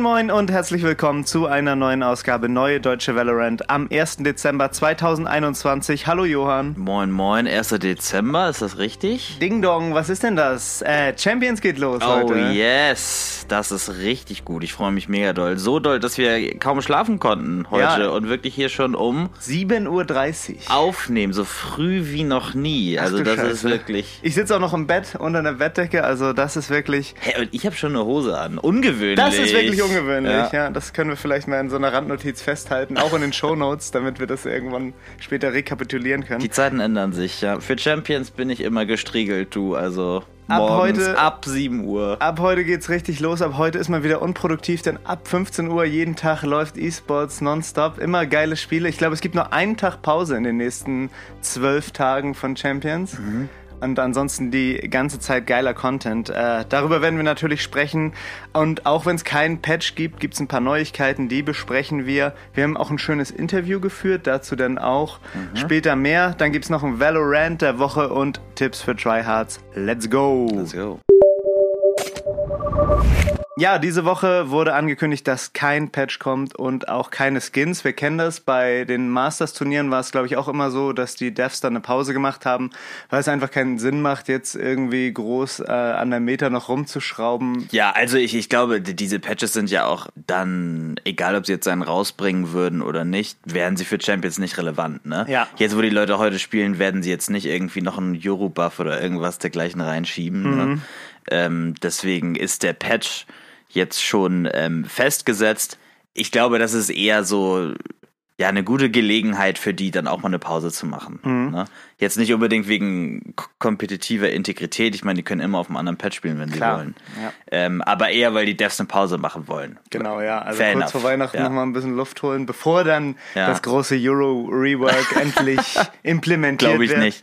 Moin Moin und herzlich willkommen zu einer neuen Ausgabe Neue Deutsche Valorant am 1. Dezember 2021. Hallo Johann. Moin Moin, 1. Dezember, ist das richtig? Ding Dong, was ist denn das? Äh, Champions geht los Oh heute. yes, das ist richtig gut. Ich freue mich mega doll. So doll, dass wir kaum schlafen konnten heute Ja. und wirklich hier schon um 7.30 Uhr. aufnehmen, so früh wie noch nie. Ach Also das Scheiße. ist wirklich... Ich sitze auch noch im Bett unter einer Bettdecke, also das ist wirklich. Hä, und ich habe schon eine Hose an. Ungewöhnlich. Das ist wirklich ungewöhnlich, Ja. ja. Das können wir vielleicht mal in so einer Randnotiz festhalten, auch in den Shownotes, damit wir das irgendwann später rekapitulieren können. Die Zeiten ändern sich, ja. Für Champions bin ich immer gestriegelt, du. Also Ab morgens heute- ab 7 Uhr. Ab heute geht's richtig los. Ab heute ist man wieder unproduktiv, denn ab 15 Uhr jeden Tag läuft E-Sports nonstop. Immer geile Spiele. Ich glaube, es gibt nur einen Tag Pause in den nächsten zwölf Tagen von Champions. Und ansonsten die ganze Zeit geiler Content. Äh, darüber werden wir natürlich sprechen. Und auch wenn es keinen Patch gibt, gibt es ein paar Neuigkeiten, die besprechen wir. Wir haben auch ein schönes Interview geführt, dazu dann auch später mehr. Dann gibt es noch ein Valorant der Woche und Tipps für Tryhards. Let's go! Let's go. Ja, diese Woche wurde angekündigt, dass kein Patch kommt und auch keine Skins. Wir kennen das. Bei den Masters-Turnieren war es, glaube ich, auch immer so, dass die Devs dann eine Pause gemacht haben, weil es einfach keinen Sinn macht, jetzt irgendwie groß äh, an der Meta noch rumzuschrauben. Ja, also ich, ich glaube, die- diese Patches sind ja auch dann, egal ob sie jetzt einen rausbringen würden oder nicht, wären sie für Champions nicht relevant, ne? Ja. Jetzt, wo die Leute heute spielen, werden sie jetzt nicht irgendwie noch einen Euro-Buff oder irgendwas dergleichen reinschieben. Ne? Ähm, deswegen ist der Patch jetzt schon ähm, festgesetzt. Ich glaube, das ist eher so ja eine gute Gelegenheit für die, dann auch mal eine Pause zu machen. Ne? Jetzt nicht unbedingt wegen kompetitiver Integrität. Ich meine, die können immer auf einem anderen Patch spielen, wenn Klar, sie wollen. ja. Ähm, aber eher, weil die Devs eine Pause machen wollen. Genau, ja. Also Fair kurz enough. vor Weihnachten Ja. noch mal ein bisschen Luft holen, bevor dann Ja. das große Euro-Rework endlich implementiert Glaube ich wird. nicht.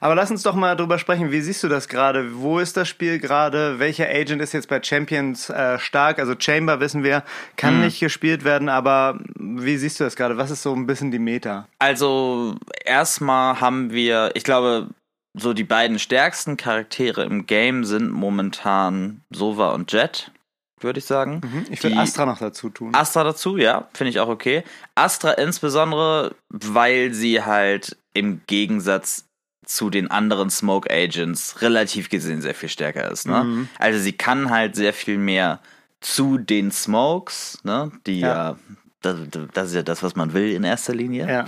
Aber lass uns doch mal drüber sprechen. Wie siehst du das gerade? Wo ist das Spiel gerade? Welcher Agent ist jetzt bei Champions äh, stark? Also Chamber wissen wir, kann Mhm. nicht gespielt werden, aber wie siehst du das gerade? Was ist so ein bisschen die Meta? Also erstmal haben wir, ich glaube, so die beiden stärksten Charaktere im Game sind momentan Sova und Jet, würde ich sagen. Ich will Die- Astra noch dazu tun. Astra dazu, ja, finde ich auch okay. Astra insbesondere, weil sie halt im Gegensatz zu den anderen Smoke Agents relativ gesehen sehr viel stärker ist. Ne? Mhm. Also sie kann halt sehr viel mehr zu den Smokes, ne? die Ja. ja, das, das ist ja das, was man will in erster Linie. ja.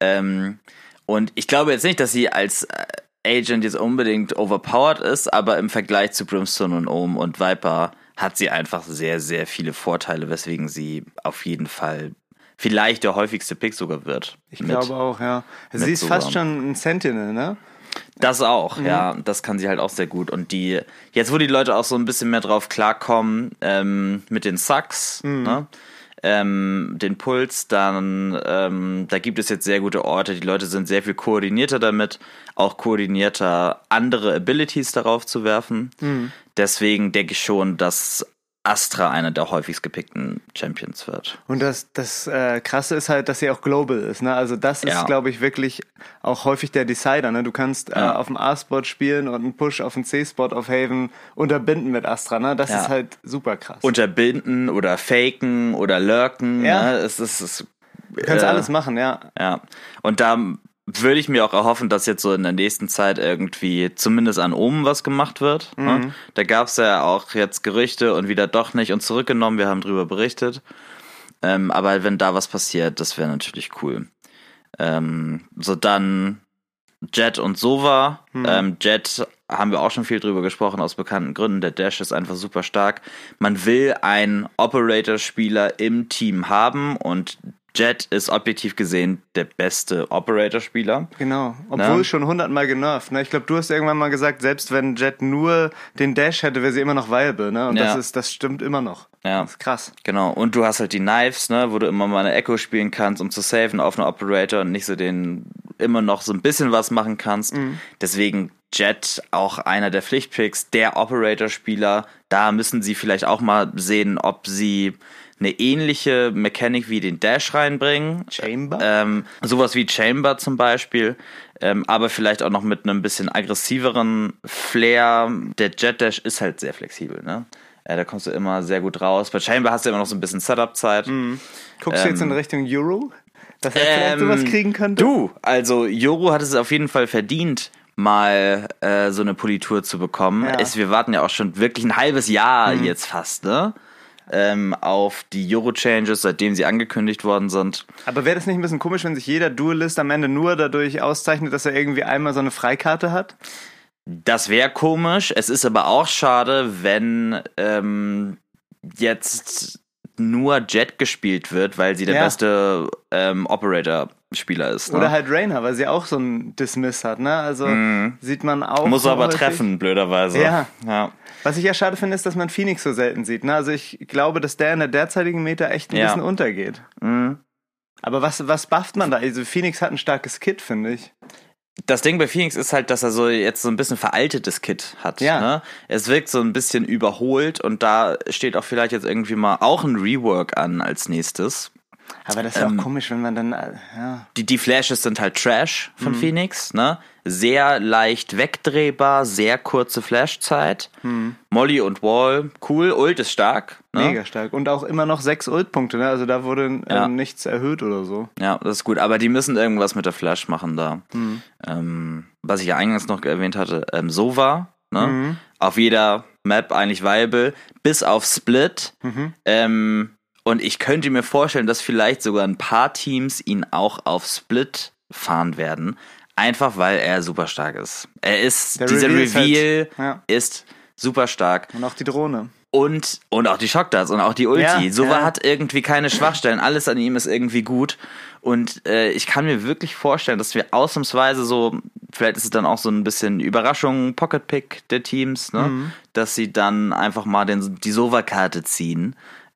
Ähm, und ich glaube jetzt nicht, dass sie als äh, Agent jetzt unbedingt overpowered ist, aber im Vergleich zu Brimstone und Ohm und Viper hat sie einfach sehr, sehr viele Vorteile, weswegen sie auf jeden Fall vielleicht der häufigste Pick sogar wird. Ich glaube auch, ja. Sie ist Sova. fast schon ein Sentinel, ne? Das auch, Mhm. ja. Das kann sie halt auch sehr gut. Und die, jetzt wo die Leute auch so ein bisschen mehr drauf klarkommen, ähm, mit den Sucks, Mhm. ne? Ähm, den Puls, dann ähm, da gibt es jetzt sehr gute Orte. Die Leute sind sehr viel koordinierter damit, auch koordinierter andere Abilities darauf zu werfen. Mhm. Deswegen denke ich schon, dass Astra einer der häufigst gepickten Champions wird. Und das, das äh, Krasse ist halt, dass sie auch global ist. Ne? Also das ist, Ja. glaube ich, wirklich auch häufig der Decider. Ne? Du kannst äh, Ja. auf dem A-Spot spielen und einen Push auf den C-Spot auf Haven unterbinden mit Astra. Ne? Das Ja. ist halt super krass. Unterbinden oder faken oder lurken. Ja. Ne? Es ist, es, du kannst äh, alles machen, ja. Ja, und da würde ich mir auch erhoffen, dass jetzt so in der nächsten Zeit irgendwie zumindest an Omen was gemacht wird. Ne? Da gab es ja auch jetzt Gerüchte und wieder doch nicht und zurückgenommen. Wir haben drüber berichtet. Ähm, aber wenn da was passiert, das wäre natürlich cool. Ähm, so dann Jet und Sova. Ähm, Jet haben wir auch schon viel drüber gesprochen, aus bekannten Gründen. Der Dash ist einfach super stark. Man will einen Operator-Spieler im Team haben und Jet ist objektiv gesehen der beste Operator-Spieler. Genau. Obwohl Ne? schon hundertmal genervt. Ne? Ich glaube, du hast irgendwann mal gesagt, selbst wenn Jet nur den Dash hätte, wäre sie immer noch viable. Ne? Und das, Ja. ist, das stimmt immer noch. Ja. Das ist krass. Genau, und du hast halt die Knives, ne, wo du immer mal eine Echo spielen kannst, um zu saven auf einer Operator und nicht so den immer noch so ein bisschen was machen kannst. Deswegen Jet auch einer der Pflichtpicks, der Operator-Spieler. Da müssen sie vielleicht auch mal sehen, ob sie eine ähnliche Mechanik wie den Dash reinbringen. Chamber? Ähm, sowas wie Chamber zum Beispiel, ähm, aber vielleicht auch noch mit einem bisschen aggressiveren Flair. Der Jet Dash ist halt sehr flexibel, ne? Äh, da kommst du immer sehr gut raus. Bei Chamber hast du immer noch so ein bisschen Setup-Zeit. Mhm. Guckst du jetzt in Ähm, Richtung Euro? Dass er vielleicht sowas kriegen könnte? Du, also Joro hat es auf jeden Fall verdient, mal äh, so eine Politur zu bekommen. Ja. Es, wir warten ja auch schon wirklich ein halbes Jahr jetzt fast, ne? Ähm, auf die Euro-Changes, seitdem sie angekündigt worden sind. Aber wäre das nicht ein bisschen komisch, wenn sich jeder Duelist am Ende nur dadurch auszeichnet, dass er irgendwie einmal so eine Freikarte hat? Das wäre komisch. Es ist aber auch schade, wenn ähm, jetzt nur Jet gespielt wird, weil sie der Ja. beste ähm, Operator-Spieler ist. Ne? Oder halt Rainer, weil sie auch so einen Dismiss hat, ne? Also sieht man auch. Muss aber häufig. treffen, blöderweise. Ja. ja. Was ich ja schade finde, ist, dass man Phoenix so selten sieht. Ne? Also ich glaube, dass der in der derzeitigen Meta echt ein Ja. bisschen untergeht. Mhm. Aber was, was bufft man da? Also Phoenix hat ein starkes Kit, finde ich. Das Ding bei Phoenix ist halt, dass er so jetzt so ein bisschen veraltetes Kit hat. Ja. Ne? Es wirkt so ein bisschen überholt und da steht auch vielleicht jetzt irgendwie mal auch ein Rework an als nächstes. Aber das ist ja Ähm, auch komisch, wenn man dann, äh, ja. Die, die Flashes sind halt Trash von Phoenix, ne? Sehr leicht wegdrehbar, sehr kurze Flashzeit. Molly und Wall, cool, Ult ist stark. Ne? Mega stark. Und auch immer noch sechs Ult-Punkte, ne? Also da wurde Ja. ähm, nichts erhöht oder so. Ja, das ist gut. Aber die müssen irgendwas mit der Flash machen da. Ähm, was ich ja eingangs noch erwähnt hatte, ähm, Sova, ne? Auf jeder Map eigentlich viable, bis auf Split. Ähm, und ich könnte mir vorstellen, dass vielleicht sogar ein paar Teams ihn auch auf Split fahren werden. Einfach weil er super stark ist. Er ist, Der dieser Reveal ist halt- Reveal ja. ist super stark. Und auch die Drohne. Und, und auch die Shockdarts und auch die Ulti. Ja, Sova ja. hat irgendwie keine Schwachstellen. Alles an ihm ist irgendwie gut. Und äh, ich kann mir wirklich vorstellen, dass wir ausnahmsweise so, vielleicht ist es dann auch so ein bisschen Überraschung, Pocket Pick der Teams, ne? Mhm. dass sie dann einfach mal den, die Sova-Karte ziehen,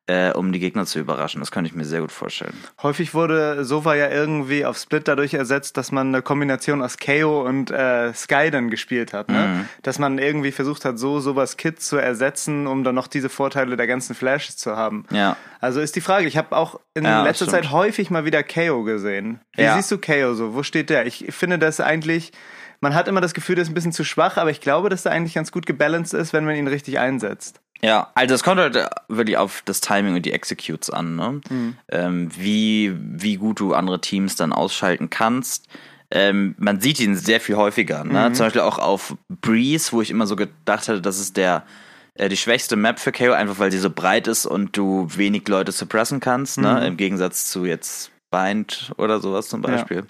äh, um die Gegner zu überraschen. Das könnte ich mir sehr gut vorstellen. Häufig wurde Sova ja irgendwie auf Split dadurch ersetzt, dass man eine Kombination aus KO und äh, Sky dann gespielt hat. Ne? Mhm. Dass man irgendwie versucht hat, so sowas Kit zu ersetzen, um dann noch diese Vorteile der ganzen Flashes zu haben. Ja. Also ist die Frage, ich habe auch in Ja, letzter stimmt. Zeit häufig mal wieder KO gesehen. Wie Ja. siehst du KO so? Wo steht der? Ich finde das eigentlich, man hat immer das Gefühl, der ist ein bisschen zu schwach, aber ich glaube, dass der eigentlich ganz gut gebalanced ist, wenn man ihn richtig einsetzt. Ja, also es kommt halt äh, wirklich auf das Timing und die Executes an, ne? Ähm, wie, wie gut du andere Teams dann ausschalten kannst. Ähm, man sieht ihn sehr viel häufiger, ne? Zum Beispiel auch auf Breeze, wo ich immer so gedacht hatte, das ist der äh, die schwächste Map für KO, einfach weil sie so breit ist und du wenig Leute suppressen kannst, ne? Im Gegensatz zu jetzt Bind oder sowas zum Beispiel.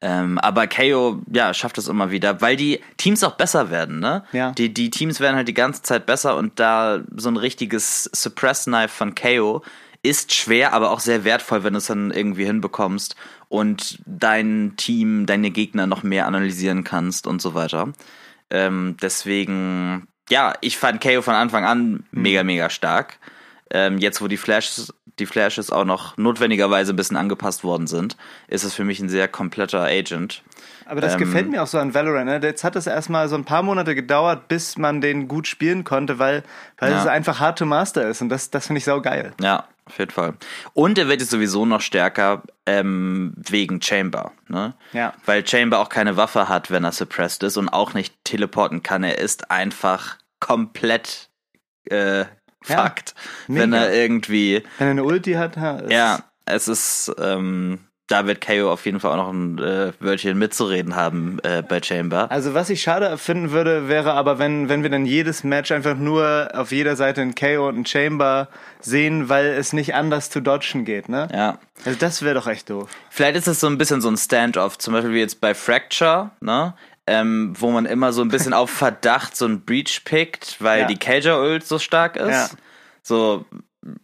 Ähm, aber KO, ja, schafft es immer wieder, weil die Teams auch besser werden, ne? Ja. Die, die Teams werden halt die ganze Zeit besser und da so ein richtiges Suppress-Knife von KO ist schwer, aber auch sehr wertvoll, wenn du es dann irgendwie hinbekommst und dein Team, deine Gegner noch mehr analysieren kannst und so weiter. Ähm, deswegen, ja, ich fand KO von Anfang an mega, mega stark. Ähm, jetzt, wo die Flashes, die Flashes auch noch notwendigerweise ein bisschen angepasst worden sind, ist es für mich ein sehr kompletter Agent. Aber das Ähm, gefällt mir auch so an Valorant. Ne? Jetzt hat es erstmal so ein paar Monate gedauert, bis man den gut spielen konnte, weil, weil Ja. es einfach hard to master ist. Und das, das finde ich sau geil. Ja, auf jeden Fall. Und er wird jetzt sowieso noch stärker ähm, wegen Chamber, ne? Ja. Weil Chamber auch keine Waffe hat, wenn er suppressed ist und auch nicht teleporten kann. Er ist einfach komplett äh, Ja, fucked, wenn er irgendwie Wenn er eine Ulti hat, ja. ist- Ja, es ist, ähm, da wird KO auf jeden Fall auch noch ein äh, Wörtchen mitzureden haben äh, bei Chamber. Also was ich schade finden würde, wäre aber, wenn, wenn wir dann jedes Match einfach nur auf jeder Seite einen KO und einen Chamber sehen, weil es nicht anders zu dodgen geht, ne? Ja. Also das wäre doch echt doof. Vielleicht ist es so ein bisschen so ein Standoff, zum Beispiel wie jetzt bei Fracture, ne? Ähm, wo man immer so ein bisschen auf Verdacht so ein Breach pickt, weil Ja. die Cager-Ult so stark ist. Ja. So,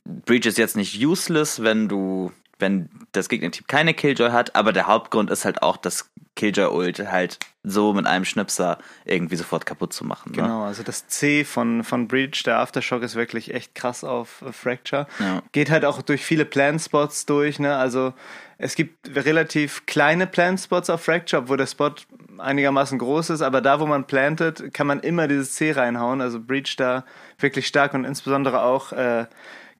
Breach ist jetzt nicht useless, wenn du, wenn das Gegnerteam keine Killjoy hat, aber der Hauptgrund ist halt auch, dass Killjoy-Ult halt so mit einem Schnipser irgendwie sofort kaputt zu machen. Ne? Genau, also das C von, von Breach, der Aftershock ist wirklich echt krass auf äh, Fracture. Ja. Geht halt auch durch viele Plan-Spots durch, ne? Also es gibt relativ kleine Plan-Spots auf Fracture, obwohl der Spot einigermaßen groß ist, aber da, wo man plantet, kann man immer dieses C reinhauen. Also Breach da wirklich stark und insbesondere auch äh,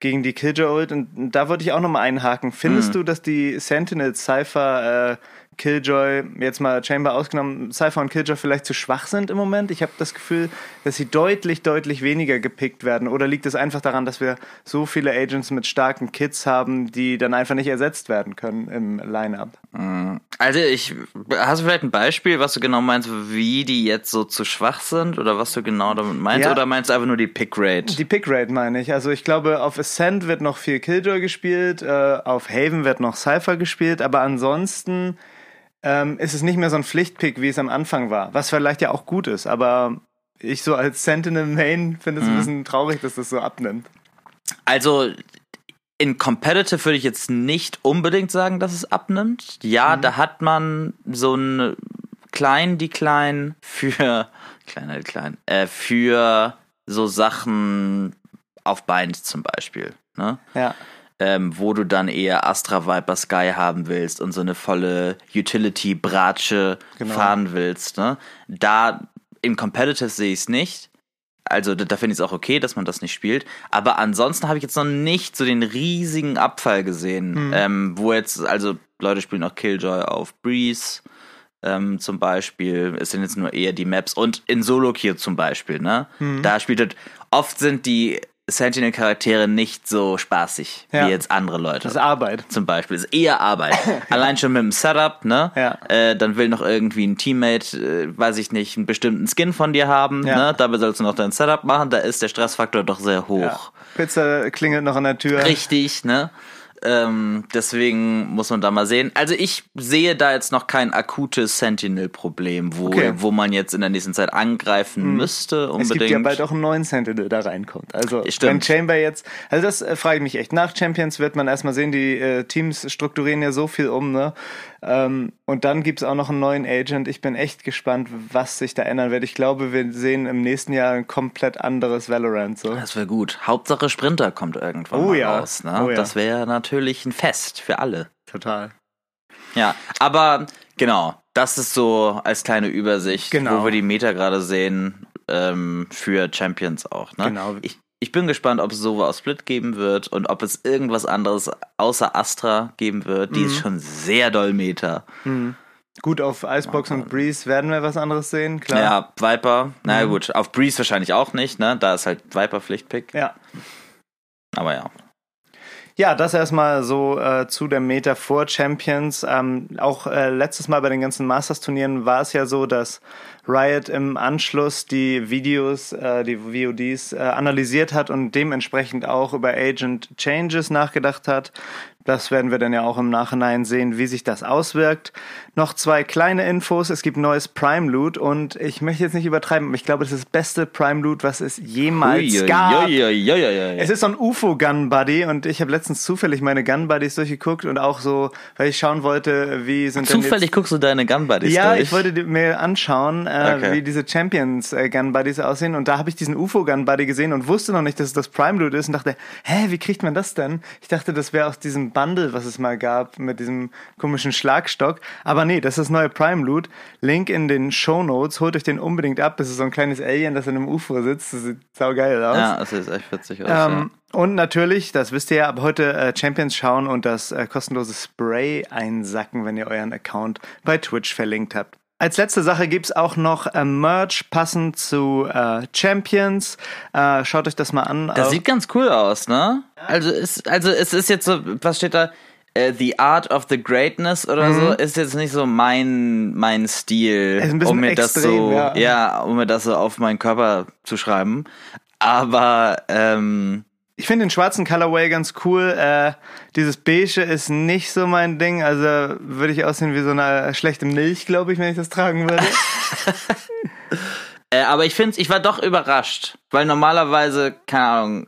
gegen die Killjoy Ult. Und da wollte ich auch nochmal einhaken. Findest Mhm. du, dass die Sentinel Cypher äh, Killjoy, jetzt mal Chamber ausgenommen, Cypher und Killjoy vielleicht zu schwach sind im Moment. Ich habe das Gefühl, dass sie deutlich, deutlich weniger gepickt werden. Oder liegt es einfach daran, dass wir so viele Agents mit starken Kits haben, die dann einfach nicht ersetzt werden können im Lineup? Also ich, hast du vielleicht ein Beispiel, was du genau meinst, wie die jetzt so zu schwach sind oder was du genau damit meinst? Ja. Oder meinst du einfach nur die Pickrate? Die Pickrate meine ich. Also ich glaube, auf Ascent wird noch viel Killjoy gespielt, äh, auf Haven wird noch Cypher gespielt, aber ansonsten ähm, ist es nicht mehr so ein Pflichtpick, wie es am Anfang war. Was vielleicht ja auch gut ist, aber ich so als Sentinel Main finde es ein bisschen traurig, dass das so abnimmt. Also in Competitive würde ich jetzt nicht unbedingt sagen, dass es abnimmt. Ja, da hat man so einen kleinen Decline für kleiner Decline äh, für so Sachen auf Binds zum Beispiel. Ne? Ja. Ähm, wo du dann eher Astra Viper Sky haben willst und so eine volle Utility-Bratsche Genau. fahren willst. Ne? Da im Competitive sehe ich es nicht. Also da, da finde ich es auch okay, dass man das nicht spielt. Aber ansonsten habe ich jetzt noch nicht so den riesigen Abfall gesehen, ähm, wo jetzt, also Leute spielen auch Killjoy auf Breeze ähm, zum Beispiel. Es sind jetzt nur eher die Maps und in Solo Queue zum Beispiel, ne? Da spielt es, oft sind die Sentinel-Charaktere nicht so spaßig Ja. wie jetzt andere Leute. Das ist Arbeit. zum Beispiel. Ist eher Arbeit. Allein schon mit dem Setup, ne? Ja. Äh, dann will noch irgendwie ein Teammate, äh, weiß ich nicht, einen bestimmten Skin von dir haben, Ja. ne? Dabei sollst du noch dein Setup machen. Da ist der Stressfaktor doch sehr hoch. Pizza klingelt noch an der Tür. Richtig, ne? Ähm, deswegen muss man da mal sehen. Also ich sehe da jetzt noch kein akutes Sentinel-Problem, wo, Okay. wo man jetzt in der nächsten Zeit angreifen müsste Es unbedingt. gibt ja bald auch einen neuen Sentinel, der reinkommt. Also Stimmt. wenn Chamber jetzt, also das äh, frage ich mich echt. Nach Champions wird man erstmal sehen, die äh, Teams strukturieren ja so viel um, ne? Ähm, und dann gibt's auch noch einen neuen Agent. Ich bin echt gespannt, was sich da ändern wird. Ich glaube, wir sehen im nächsten Jahr ein komplett anderes Valorant. So. Das wäre gut. Hauptsache Sprinter kommt irgendwann Oh mal ja. raus. Ne? Oh ja. Das wäre natürlich ein Fest für alle. Total. Ja, aber genau, das ist so als kleine Übersicht, Genau. wo wir die Meta gerade sehen ähm, für Champions auch. Ne? Genau. Ich, ich bin gespannt, ob es Sova aus Split geben wird und ob es irgendwas anderes außer Astra geben wird. Die Mhm. ist schon sehr doll Meta. Gut, auf Icebox und Breeze werden wir was anderes sehen, klar. Ja, Viper, Mhm. naja gut, auf Breeze wahrscheinlich auch nicht, ne? Da ist halt Viper Pflichtpick. ja. Aber ja. Ja, das erstmal so äh, zu der Meta vor Champions. Ähm, auch äh, letztes Mal bei den ganzen Masters-Turnieren war es ja so, dass Riot im Anschluss die Videos, äh, die VODs äh, analysiert hat und dementsprechend auch über Agent Changes nachgedacht hat. Das werden wir dann ja auch im Nachhinein sehen, wie sich das auswirkt. Noch zwei kleine Infos. Es gibt neues Prime Loot und ich möchte jetzt nicht übertreiben, aber ich glaube, das ist das beste Prime Loot, was es jemals gab. Uiuiuiui. Es ist so ein UFO-Gun Buddy und ich habe letztens zufällig meine Gun Buddies durchgeguckt und auch so, weil ich schauen wollte, wie sind Zufällig guckst du deine Gun Buddies Ja, durch. ich wollte mir anschauen, äh, Okay. wie diese Champions äh, Gun Buddies aussehen und da habe ich diesen UFO Gun Buddy gesehen und wusste noch nicht, dass es das Prime Loot ist und dachte, hä, wie kriegt man das denn? Ich dachte, das wäre aus diesem Bundle, was es mal gab mit diesem komischen Schlagstock, aber nee, das ist das neue Prime Loot. Link in den Show Notes, holt euch den unbedingt ab. Das ist so ein kleines Alien, das in einem UFO sitzt. Das sieht saugeil aus. Ja, das sieht echt witzig aus. Ähm, und natürlich, das wisst ihr ja, ab heute äh, Champions schauen und das äh, kostenlose Spray einsacken, wenn ihr euren Account bei Twitch verlinkt habt. Als letzte Sache gibt's auch noch äh, Merch passend zu äh, Champions. Äh, schaut euch das mal an. Das sieht ganz cool aus, ne? Also, ist, also es ist jetzt so, was steht da? Äh, The Art of the Greatness oder so ist jetzt nicht so mein mein Stil, Mhm. Um mir das extrem, so ja. ja. um mir das so auf meinen Körper zu schreiben. Aber ähm, ich finde den schwarzen Colorway ganz cool. Äh, dieses Beige ist nicht so mein Ding. Also würde ich aussehen wie so eine schlechte Milch, glaube ich, wenn ich das tragen würde. äh, aber ich finde, ich war doch überrascht, weil normalerweise keine Ahnung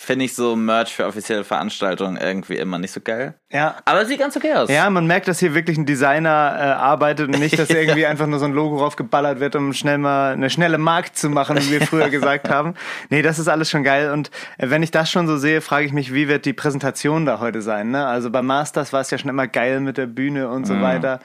finde ich so Merch für offizielle Veranstaltungen irgendwie immer nicht so geil. ja, Aber sieht ganz okay aus. Ja, man merkt, dass hier wirklich ein Designer äh, arbeitet und nicht, dass irgendwie einfach nur so ein Logo raufgeballert wird, um schnell mal eine schnelle Markt zu machen, wie wir früher gesagt haben. Nee, das ist alles schon geil. Und äh, wenn ich das schon so sehe, frage ich mich, wie wird die Präsentation da heute sein? Ne? Also bei Masters war es ja schon immer geil mit der Bühne und so weiter.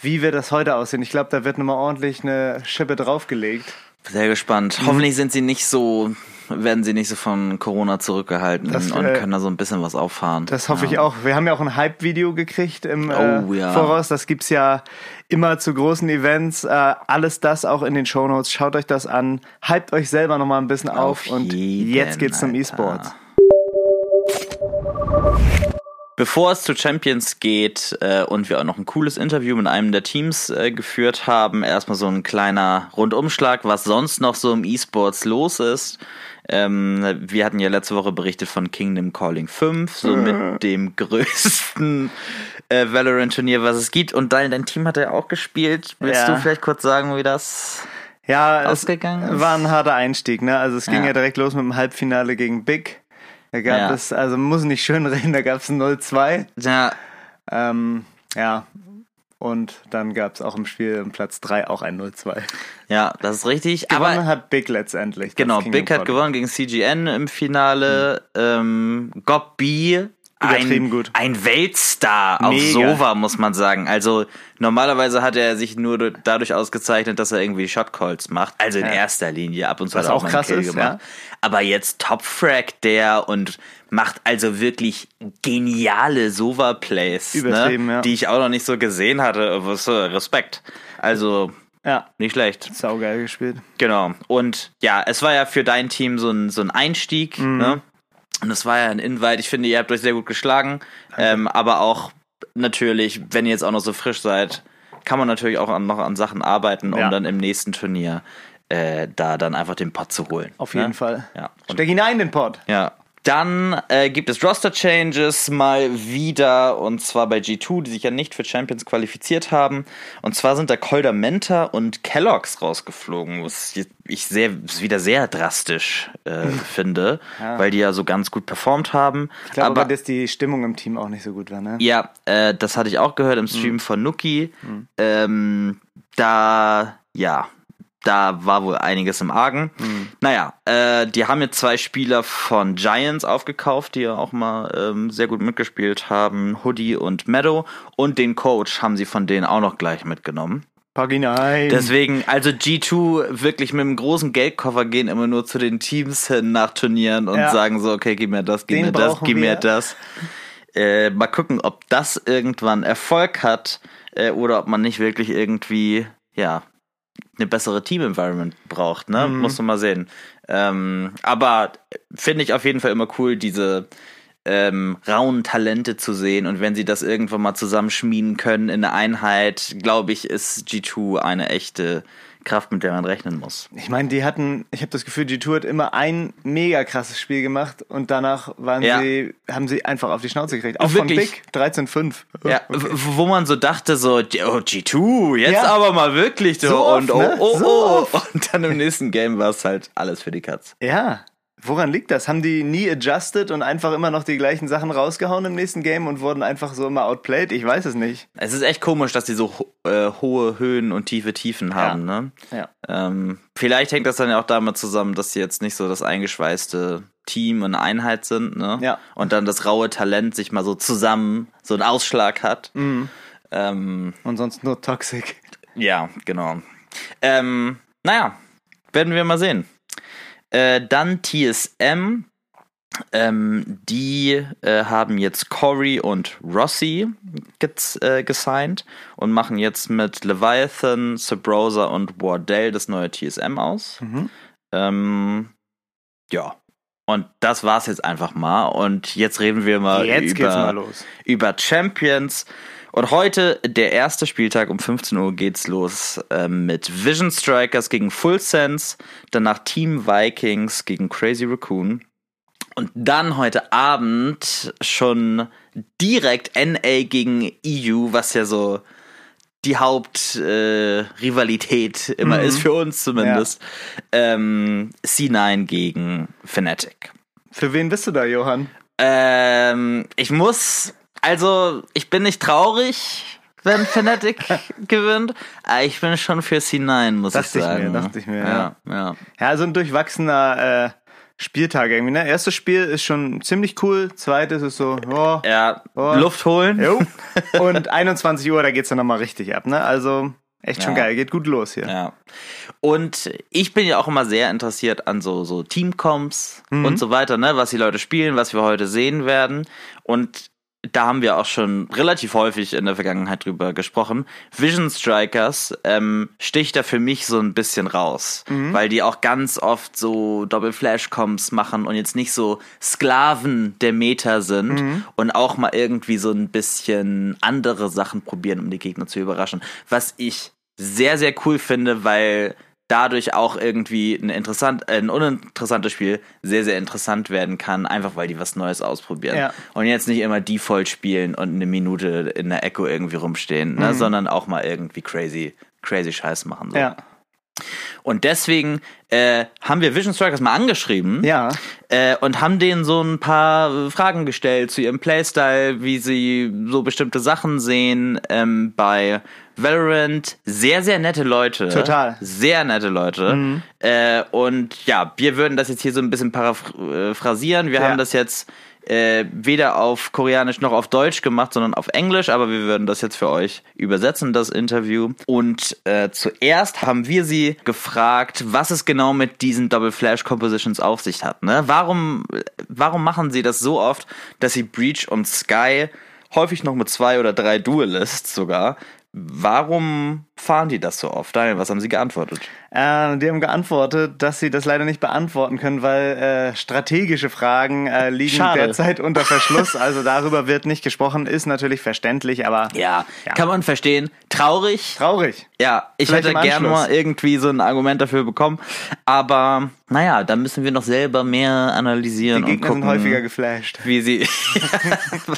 Wie wird das heute aussehen? Ich glaube, da wird nochmal ordentlich eine Schippe draufgelegt. Sehr gespannt. Hoffentlich sind sie nicht so werden sie nicht so von Corona zurückgehalten Das, und äh, können da so ein bisschen was auffahren. Das hoffe ja. ich auch. Wir haben ja auch ein Hype-Video gekriegt im äh, Oh, ja. Voraus. Das gibt's ja immer zu großen Events. Äh, alles das auch in den Shownotes. Schaut euch das an. Hypt euch selber nochmal ein bisschen auf. Auf und jeden, jetzt geht's zum Alter. E-Sports. Bevor es zu Champions geht äh, und wir auch noch ein cooles Interview mit einem der Teams äh, geführt haben, erstmal so ein kleiner Rundumschlag, was sonst noch so im E-Sports los ist. Ähm, wir hatten ja letzte Woche berichtet von Kingdom Calling 5, so mit dem größten äh, Valorant-Turnier, was es gibt. Und dein, dein Team hat ja auch gespielt. Willst Ja. du vielleicht kurz sagen, wie das Ja, ausgegangen ist? war ein harter Einstieg. Ne? Also es ging Ja. ja. direkt los mit dem Halbfinale gegen Big. Da gab es, also muss nicht schön reden, da gab es ein 0-2. Ja, Ähm, ja. Und dann gab es auch im Spiel im Platz 3 auch ein 0-2. ja, das ist richtig. Gewonnen Aber hat Big letztendlich. Genau, Big hat gewonnen gegen CGN im Finale. Ähm, Gob B, ein, gut. ein Weltstar auf Mega. Sova, muss man sagen. Also normalerweise hat er sich nur dadurch ausgezeichnet, dass er irgendwie Shotcalls macht. Also in Ja. erster Linie ab und zu Was hat er auch einen krass Kill ist, gemacht. Aber jetzt Top-Frag der und macht also wirklich geniale Sova-Plays, ne? ja. die ich auch noch nicht so gesehen hatte. Äh, Respekt. Also Ja, nicht schlecht. saugeil gespielt. Genau. Und ja, es war ja für dein Team so ein, so ein Einstieg. Ne? Und es war ja ein Invite. Ich finde, ihr habt euch sehr gut geschlagen. Ähm, aber auch natürlich, wenn ihr jetzt auch noch so frisch seid, kann man natürlich auch an, noch an Sachen arbeiten, um Ja. dann im nächsten Turnier äh, da dann einfach den Pot zu holen. Auf ne? jeden Fall. Ja. Und Steck hinein, den Pod. ja. Dann äh, gibt es Roster-Changes mal wieder und zwar bei G2, die sich ja nicht für Champions qualifiziert haben. Und zwar sind da Kolder Menta und Kellogg's rausgeflogen, was ich sehr, wieder sehr drastisch äh, finde, weil die ja so ganz gut performt haben. Ich glaube aber aber, dass die Stimmung im Team auch nicht so gut war, ne? ja, äh, das hatte ich auch gehört im Stream von Nuki. Ähm, da, ja, da war wohl einiges im Argen. Naja, äh, die haben jetzt zwei Spieler von Giants aufgekauft, die ja auch mal ähm, sehr gut mitgespielt haben. Hoodie und Meadow. Und den Coach haben sie von denen auch noch gleich mitgenommen. Pack hinein. Deswegen, also G2 wirklich mit einem großen Geldkoffer gehen immer nur zu den Teams hin nach Turnieren und Ja. sagen so, okay, gib mir das, gib Den mir das, gib wir. mir das. Äh, mal gucken, ob das irgendwann Erfolg hat äh, oder ob man nicht wirklich irgendwie, ja, eine bessere Team-Environment braucht, ne? Mhm. Muss man mal sehen. Ähm, aber finde ich auf jeden Fall immer cool, diese ähm, rauen Talente zu sehen und wenn sie das irgendwann mal zusammenschmieden können in eine Einheit, glaube ich, ist G2 eine echte Kraft, mit der man rechnen muss. Ich meine, die hatten, ich habe das Gefühl, G2 hat immer ein mega krasses Spiel gemacht und danach waren Ja. sie, haben sie einfach auf die Schnauze gekriegt. Auch Wirklich? von Big, 13-5. Ja, w- wo man so dachte, so, oh, G2, jetzt Ja. aber mal wirklich. So, So oft, und oh, ne? oh, So oh. oft. Und dann im nächsten Game war es halt alles für die Katz. Ja. Woran liegt das? Haben die nie adjusted und einfach immer noch die gleichen Sachen rausgehauen im nächsten Game und wurden einfach so immer outplayed? Ich weiß es nicht. Es ist echt komisch, dass die so ho äh, hohe Höhen und tiefe Tiefen haben, ne? Ja. Ähm, vielleicht hängt das dann ja auch damit zusammen, dass sie jetzt nicht so das eingeschweißte Team und Einheit sind, ne? Ja. Und dann das raue Talent sich mal so zusammen so einen Ausschlag hat. Mhm. Ähm, Und sonst nur Toxic. ja, genau. Ähm, naja, werden wir mal sehen. Äh, dann TSM. Ähm, die äh, haben jetzt Corey und Rossi gez, äh, gesigned und machen jetzt mit Leviathan, Subrosa und Wardell das neue TSM aus. Ähm, ja. Und das war's jetzt einfach mal. Und jetzt reden wir mal Jetzt über mal los. über Champions. Und heute, der erste Spieltag um 15 Uhr geht's los ähm, mit Vision Strikers gegen Full Sense, danach Team Vikings gegen Crazy Raccoon. Und dann heute Abend schon direkt NA gegen EU, was ja so die Hauptrivalität äh, immer Mhm. ist für uns zumindest. Ähm, C9 gegen Fnatic. Für wen bist du da, Johann? Ähm, ich muss, also ich bin nicht traurig, wenn Fnatic gewinnt, aber ich bin schon für C9, muss Dachte ich ich mir, sagen. dachte ich mir, ja. ja. Ja, so ein durchwachsener äh, Spieltag irgendwie. Ne? Erstes Spiel ist schon ziemlich cool. Zweites ist so, oh, Ja, Oh. Luft holen. jo. Und 21 Uhr, da geht's dann nochmal richtig ab. Ne? Also Echt schon ja. geil, geht gut los hier. Ja. Und ich bin ja auch immer sehr interessiert an so, so Teamcoms mhm. und so weiter, ne, was die Leute spielen, was wir heute sehen werden. Und da haben wir auch schon relativ häufig in der Vergangenheit drüber gesprochen. Vision Strikers ähm, sticht da für mich so ein bisschen raus, mhm. weil die auch ganz oft so Doppel-Flash-Coms machen und jetzt nicht so Sklaven der Meta sind mhm. und auch mal irgendwie so ein bisschen andere Sachen probieren, um die Gegner zu überraschen. Was ich sehr, sehr cool finde, weil dadurch auch irgendwie ein interessant, äh, ein uninteressantes Spiel sehr, sehr interessant werden kann, einfach weil die was Neues ausprobieren. Ja. Und jetzt nicht immer Default spielen und eine Minute in der Echo irgendwie rumstehen, ne, mhm. sondern auch mal irgendwie crazy, crazy Scheiß machen. So. Ja. Und deswegen äh, haben wir Vision Strikers mal angeschrieben ja. äh, und haben denen so ein paar Fragen gestellt zu ihrem Playstyle, wie sie so bestimmte Sachen sehen ähm, bei Valorant. Sehr, sehr nette Leute. Total. Sehr nette Leute. Mhm. Äh, und ja, wir würden das jetzt hier so ein bisschen paraphrasieren. Wir ja. haben das jetzt äh, weder auf Koreanisch noch auf Deutsch gemacht, sondern auf Englisch, aber wir würden das jetzt für euch übersetzen, das Interview. Und äh, zuerst haben wir sie gefragt, was es genau mit diesen Double Flash Compositions auf sich hat. Ne? Warum, warum machen sie das so oft, dass sie Breach und Sky häufig noch mit zwei oder drei Duelists sogar Warum fahren die das so oft? Daniel, was haben sie geantwortet? Äh, die haben geantwortet, dass sie das leider nicht beantworten können, weil äh, strategische Fragen äh, liegen Schade. derzeit unter Verschluss. Also darüber wird nicht gesprochen, ist natürlich verständlich, aber. Ja, ja. kann man verstehen. Traurig. Traurig. Ja, ich Vielleicht hätte gerne mal irgendwie so ein Argument dafür bekommen. Aber naja, da müssen wir noch selber mehr analysieren Die Gegner und gucken, sind häufiger geflasht. Wie sie.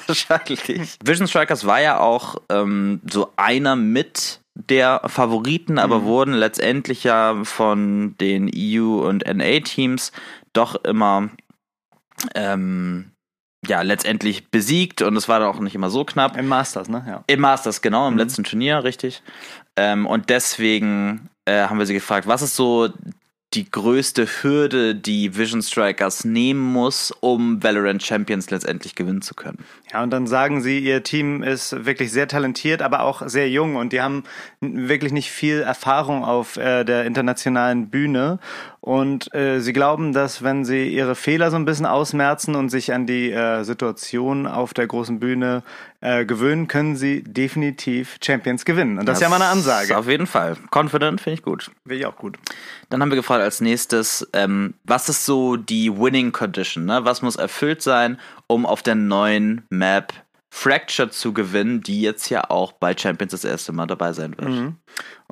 wahrscheinlich. Vision Strikers war ja auch ähm, so einer mit der Favoriten, aber mhm. wurden letztendlich ja von den EU und NA-Teams doch immer ähm, ja letztendlich besiegt und es war dann auch nicht immer so knapp. Im Masters, ne? Ja. Im Masters, genau, im mhm. letzten Turnier, richtig. Ähm, und deswegen äh, haben wir sie gefragt, was ist so die größte Hürde, die Vision Strikers nehmen muss, um Valorant Champions letztendlich gewinnen zu können. Ja, und dann sagen sie, ihr Team ist wirklich sehr talentiert, aber auch sehr jung und die haben wirklich nicht viel Erfahrung auf äh, der internationalen Bühne. Und äh, sie glauben, dass wenn sie ihre Fehler so ein bisschen ausmerzen und sich an die äh, Situation auf der großen Bühne äh, gewöhnen, können sie definitiv Champions gewinnen. Und das, das ist ja mal eine Ansage. Auf jeden Fall. Confident finde ich gut. Finde ich auch gut. Dann haben wir gefragt als nächstes, ähm, was ist so die Winning Condition? Ne? Was muss erfüllt sein, um auf der neuen Map Fracture zu gewinnen, die jetzt ja auch bei Champions das erste Mal dabei sein wird. Mhm.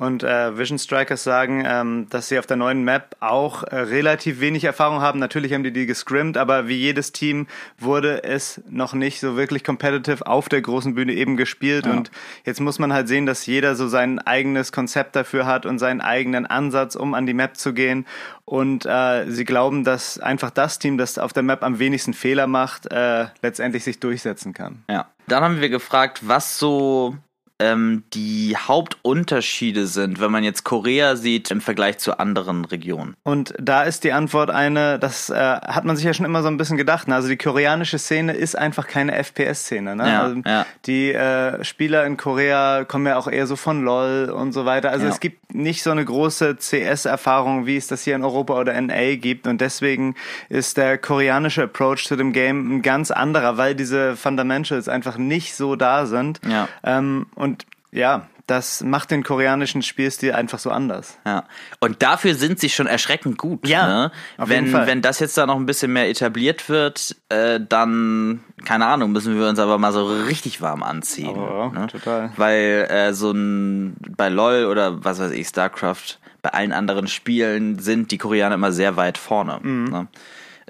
Und äh, Vision Strikers sagen, ähm, dass sie auf der neuen Map auch äh, relativ wenig Erfahrung haben. Natürlich haben die die gescrimmt, aber wie jedes Team wurde es noch nicht so wirklich competitive auf der großen Bühne eben gespielt. Ja. Und jetzt muss man halt sehen, dass jeder so sein eigenes Konzept dafür hat und seinen eigenen Ansatz, um an die Map zu gehen. Und äh, sie glauben, dass einfach das Team, das auf der Map am wenigsten Fehler macht, äh, letztendlich sich durchsetzen kann. Ja. Dann haben wir gefragt, was so ähm, die Hauptunterschiede sind, wenn man jetzt Korea sieht im Vergleich zu anderen Regionen? Und da ist die Antwort eine, das äh, hat man sich ja schon immer so ein bisschen gedacht. Ne? Also die koreanische Szene ist einfach keine FPS-Szene. Ne? Ja, also ja. Die äh, Spieler in Korea kommen ja auch eher so von LOL und so weiter. Also ja. es gibt nicht so eine große CS-Erfahrung, wie es das hier in Europa oder NA gibt. Und deswegen ist der koreanische Approach zu dem Game ein ganz anderer, weil diese Fundamentals einfach nicht so da sind. Ja. Ähm, und ja, das macht den koreanischen Spielstil einfach so anders. Ja. Und dafür sind sie schon erschreckend gut. Ja. Ne? wenn, wenn das jetzt da noch ein bisschen mehr etabliert wird, äh, dann, keine Ahnung, müssen wir uns aber mal so richtig warm anziehen. Oh, ne? Total. Weil äh, so ein bei LOL oder was weiß ich, StarCraft, bei allen anderen Spielen sind die Koreaner immer sehr weit vorne. Mhm. Ne?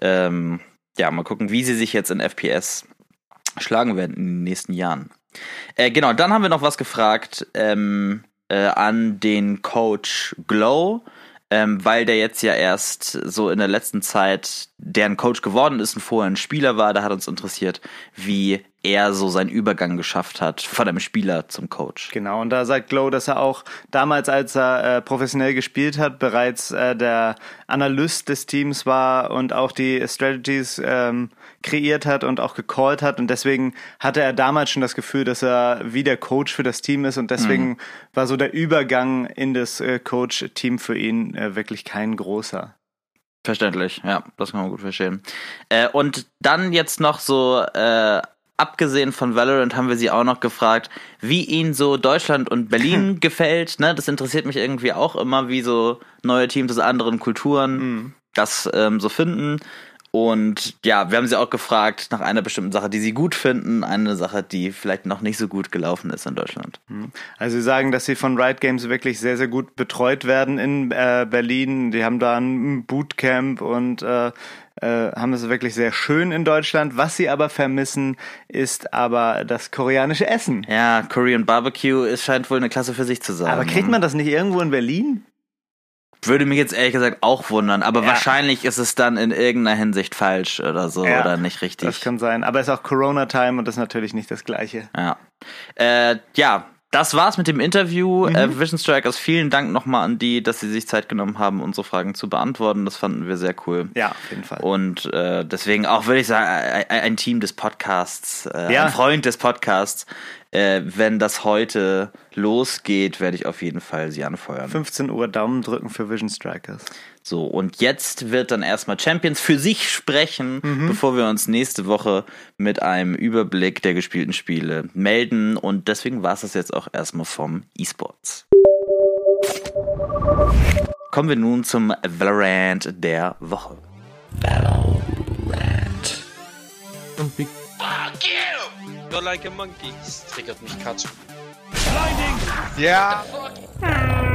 Ähm, ja, mal gucken, wie sie sich jetzt in FPS schlagen werden in den nächsten Jahren. Äh, genau, dann haben wir noch was gefragt ähm, äh, an den Coach Glow, ähm, weil der jetzt ja erst so in der letzten Zeit deren Coach geworden ist und vorher ein Spieler war. Da hat uns interessiert, wie er so seinen Übergang geschafft hat von einem Spieler zum Coach. Genau, und da sagt Glow, dass er auch damals, als er äh, professionell gespielt hat, bereits äh, der Analyst des Teams war und auch die Strategies ähm, kreiert hat und auch gecallt hat. Und deswegen hatte er damals schon das Gefühl, dass er wie der Coach für das Team ist. Und deswegen mhm. war so der Übergang in das äh, Coach-Team für ihn äh, wirklich kein großer. Verständlich, ja, das kann man gut verstehen. Äh, und dann jetzt noch so äh, abgesehen von Valorant haben wir sie auch noch gefragt, wie ihnen so Deutschland und Berlin gefällt. Ne? Das interessiert mich irgendwie auch immer, wie so neue Teams aus anderen Kulturen mhm. das ähm, so finden. Und ja, wir haben sie auch gefragt nach einer bestimmten Sache, die sie gut finden, eine Sache, die vielleicht noch nicht so gut gelaufen ist in Deutschland. Mhm. Also sie sagen, dass sie von Riot Games wirklich sehr, sehr gut betreut werden in äh, Berlin. Die haben da ein Bootcamp und äh, äh, haben es wirklich sehr schön in Deutschland. Was sie aber vermissen, ist aber das koreanische Essen. Ja, Korean Barbecue ist, scheint wohl eine Klasse für sich zu sein. Aber kriegt man das nicht irgendwo in Berlin? Würde mich jetzt ehrlich gesagt auch wundern, aber ja. wahrscheinlich ist es dann in irgendeiner Hinsicht falsch oder so ja, oder nicht richtig. Das kann sein, aber es ist auch Corona-Time und das ist natürlich nicht das Gleiche. Ja. Äh, ja, das war's mit dem Interview. Mhm. Äh, Vision Strikers, vielen Dank nochmal an die, dass sie sich Zeit genommen haben, unsere Fragen zu beantworten. Das fanden wir sehr cool. Ja, auf jeden Fall. Und äh, deswegen auch, würde ich sagen, ein, Team des Podcasts, äh, ja. ein Freund des Podcasts. Äh, wenn das heute losgeht, werde ich auf jeden Fall sie anfeuern. 15 Uhr Daumen drücken für Vision Strikers. So, und jetzt wird dann erstmal Champions für sich sprechen, mhm. bevor wir uns nächste Woche mit einem Überblick der gespielten Spiele melden. Und deswegen war es das jetzt auch erstmal vom E-Sports. Kommen wir nun zum Valorant der Woche. Valorant. You! You're like a monkey. Das triggert mich Katsu. Blinding! Ja. Yeah.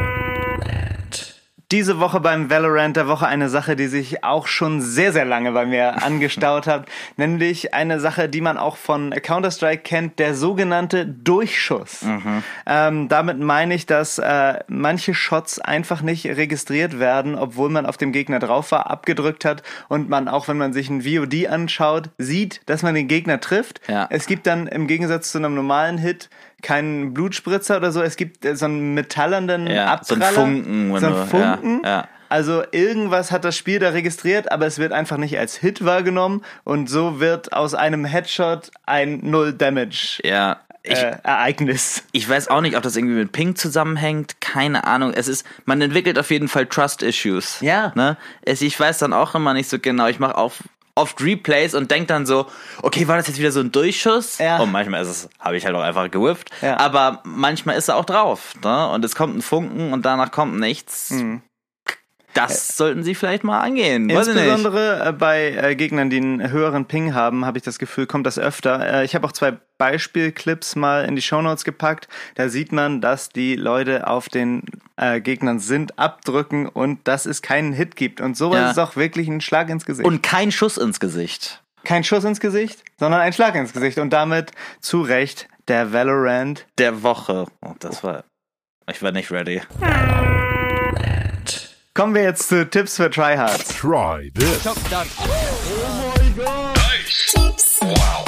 Diese Woche beim Valorant der Woche eine Sache, die sich auch schon sehr, sehr lange bei mir angestaut hat. Nämlich eine Sache, die man auch von Counter-Strike kennt, der sogenannte Durchschuss. Mhm. Ähm, damit meine ich, dass äh, manche Shots einfach nicht registriert werden, obwohl man auf dem Gegner drauf war, abgedrückt hat und man auch, wenn man sich ein VOD anschaut, sieht, dass man den Gegner trifft. Ja. Es gibt dann im Gegensatz zu einem normalen Hit keinen Blutspritzer oder so. Es gibt äh, so einen metallernden ja, Abpraller. So ein Funken. So ein Funken. Ja, ja. Also irgendwas hat das Spiel da registriert, aber es wird einfach nicht als Hit wahrgenommen und so wird aus einem Headshot ein Null Damage. Ja. Ich, äh, Ereignis. Ich weiß auch nicht, ob das irgendwie mit Ping zusammenhängt. Keine Ahnung. Es ist, man entwickelt auf jeden Fall Trust Issues. Ja. Ne? Es, ich weiß dann auch immer nicht so genau. Ich mache auf oft Replays und denkt dann so, okay, war das jetzt wieder so ein Durchschuss? Ja. Und manchmal ist es, habe ich halt auch einfach gewifft. Ja. Aber manchmal ist er auch drauf. Ne? Und es kommt ein Funken und danach kommt nichts. Mhm. Das sollten sie vielleicht mal angehen. Insbesondere äh, bei äh, Gegnern, die einen höheren Ping haben, habe ich das Gefühl, kommt das öfter. Äh, ich habe auch zwei Beispielclips mal in die Shownotes gepackt. Da sieht man, dass die Leute auf den äh, Gegnern sind, abdrücken und dass es keinen Hit gibt. Und sowas ja. ist auch wirklich ein Schlag ins Gesicht. Und kein Schuss ins Gesicht. Kein Schuss ins Gesicht, sondern ein Schlag ins Gesicht. Und damit zu Recht der Valorant der Woche. Oh, das war. Ich war nicht ready. Kommen wir jetzt zu Tipps für Tryhards. Try this. Top done. Oh my god. Nice. Tipps. Wow.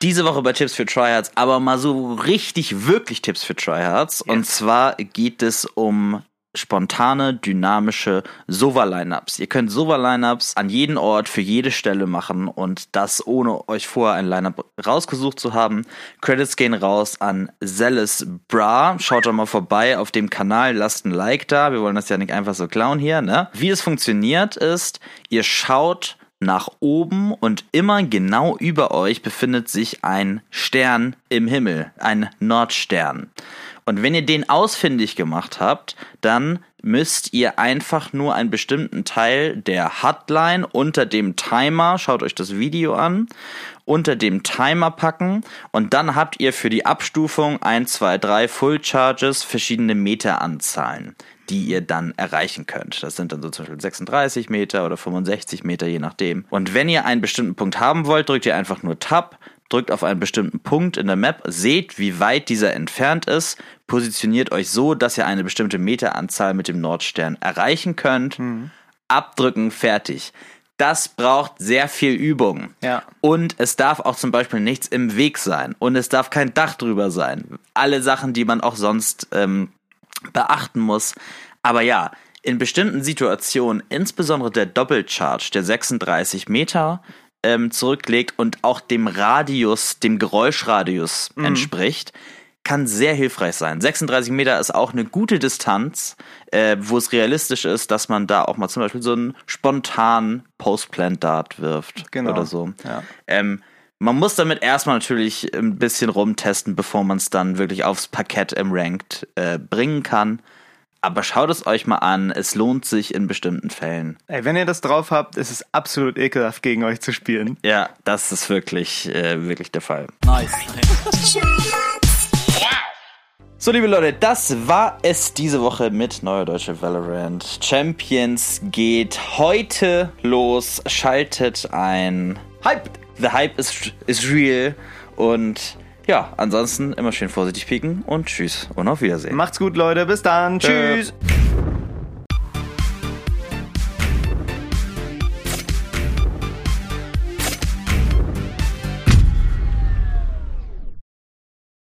Diese Woche bei Tipps für Tryhards, aber mal so richtig, wirklich Tipps für Tryhards. Yes. Und zwar geht es um spontane, dynamische Sova-Lineups. Ihr könnt Sova-Lineups an jeden Ort für jede Stelle machen und das ohne euch vorher ein Lineup rausgesucht zu haben. Credits gehen raus an Zealous Bra. Schaut doch mal vorbei auf dem Kanal, lasst ein Like da. Wir wollen das ja nicht einfach so klauen hier, ne? Wie es funktioniert ist, ihr schaut nach oben und immer genau über euch befindet sich ein Stern im Himmel, ein Nordstern. Und wenn ihr den ausfindig gemacht habt, dann müsst ihr einfach nur einen bestimmten Teil der Hotline unter dem Timer, schaut euch das Video an, unter dem Timer packen und dann habt ihr für die Abstufung 1, 2, 3 Full Charges verschiedene Meteranzahlen die ihr dann erreichen könnt. Das sind dann so zum Beispiel 36 Meter oder 65 Meter, je nachdem. Und wenn ihr einen bestimmten Punkt haben wollt, drückt ihr einfach nur Tab, drückt auf einen bestimmten Punkt in der Map, seht, wie weit dieser entfernt ist, positioniert euch so, dass ihr eine bestimmte Meteranzahl mit dem Nordstern erreichen könnt, abdrücken, fertig. Das braucht sehr viel Übung. Ja. Und es darf auch zum Beispiel nichts im Weg sein. Und es darf kein Dach drüber sein. Alle Sachen, die man auch sonst ähm, beachten muss. Aber ja, in bestimmten Situationen, insbesondere der Doppelcharge, der 36 Meter ähm, zurücklegt und auch dem Radius, dem Geräuschradius entspricht, kann sehr hilfreich sein. 36 Meter ist auch eine gute Distanz, äh, wo es realistisch ist, dass man da auch mal zum Beispiel so einen spontanen Postplant-Dart wirft Genau, oder so. ja. Ähm, man muss damit erstmal natürlich ein bisschen rumtesten, bevor man es dann wirklich aufs Parkett im Ranked äh, bringen kann. Aber schaut es euch mal an, es lohnt sich in bestimmten Fällen. Ey, wenn ihr das drauf habt, ist es absolut ekelhaft, gegen euch zu spielen. Ja, das ist wirklich, äh, wirklich der Fall. So, liebe Leute, das war es diese Woche mit Neue Deutsche Valorant. Champions geht heute los. Schaltet ein. Hype! The Hype ist, ist real. Und ja, ansonsten immer schön vorsichtig pieken und tschüss und auf Wiedersehen. Macht's gut, Leute. Bis dann. Tschüss.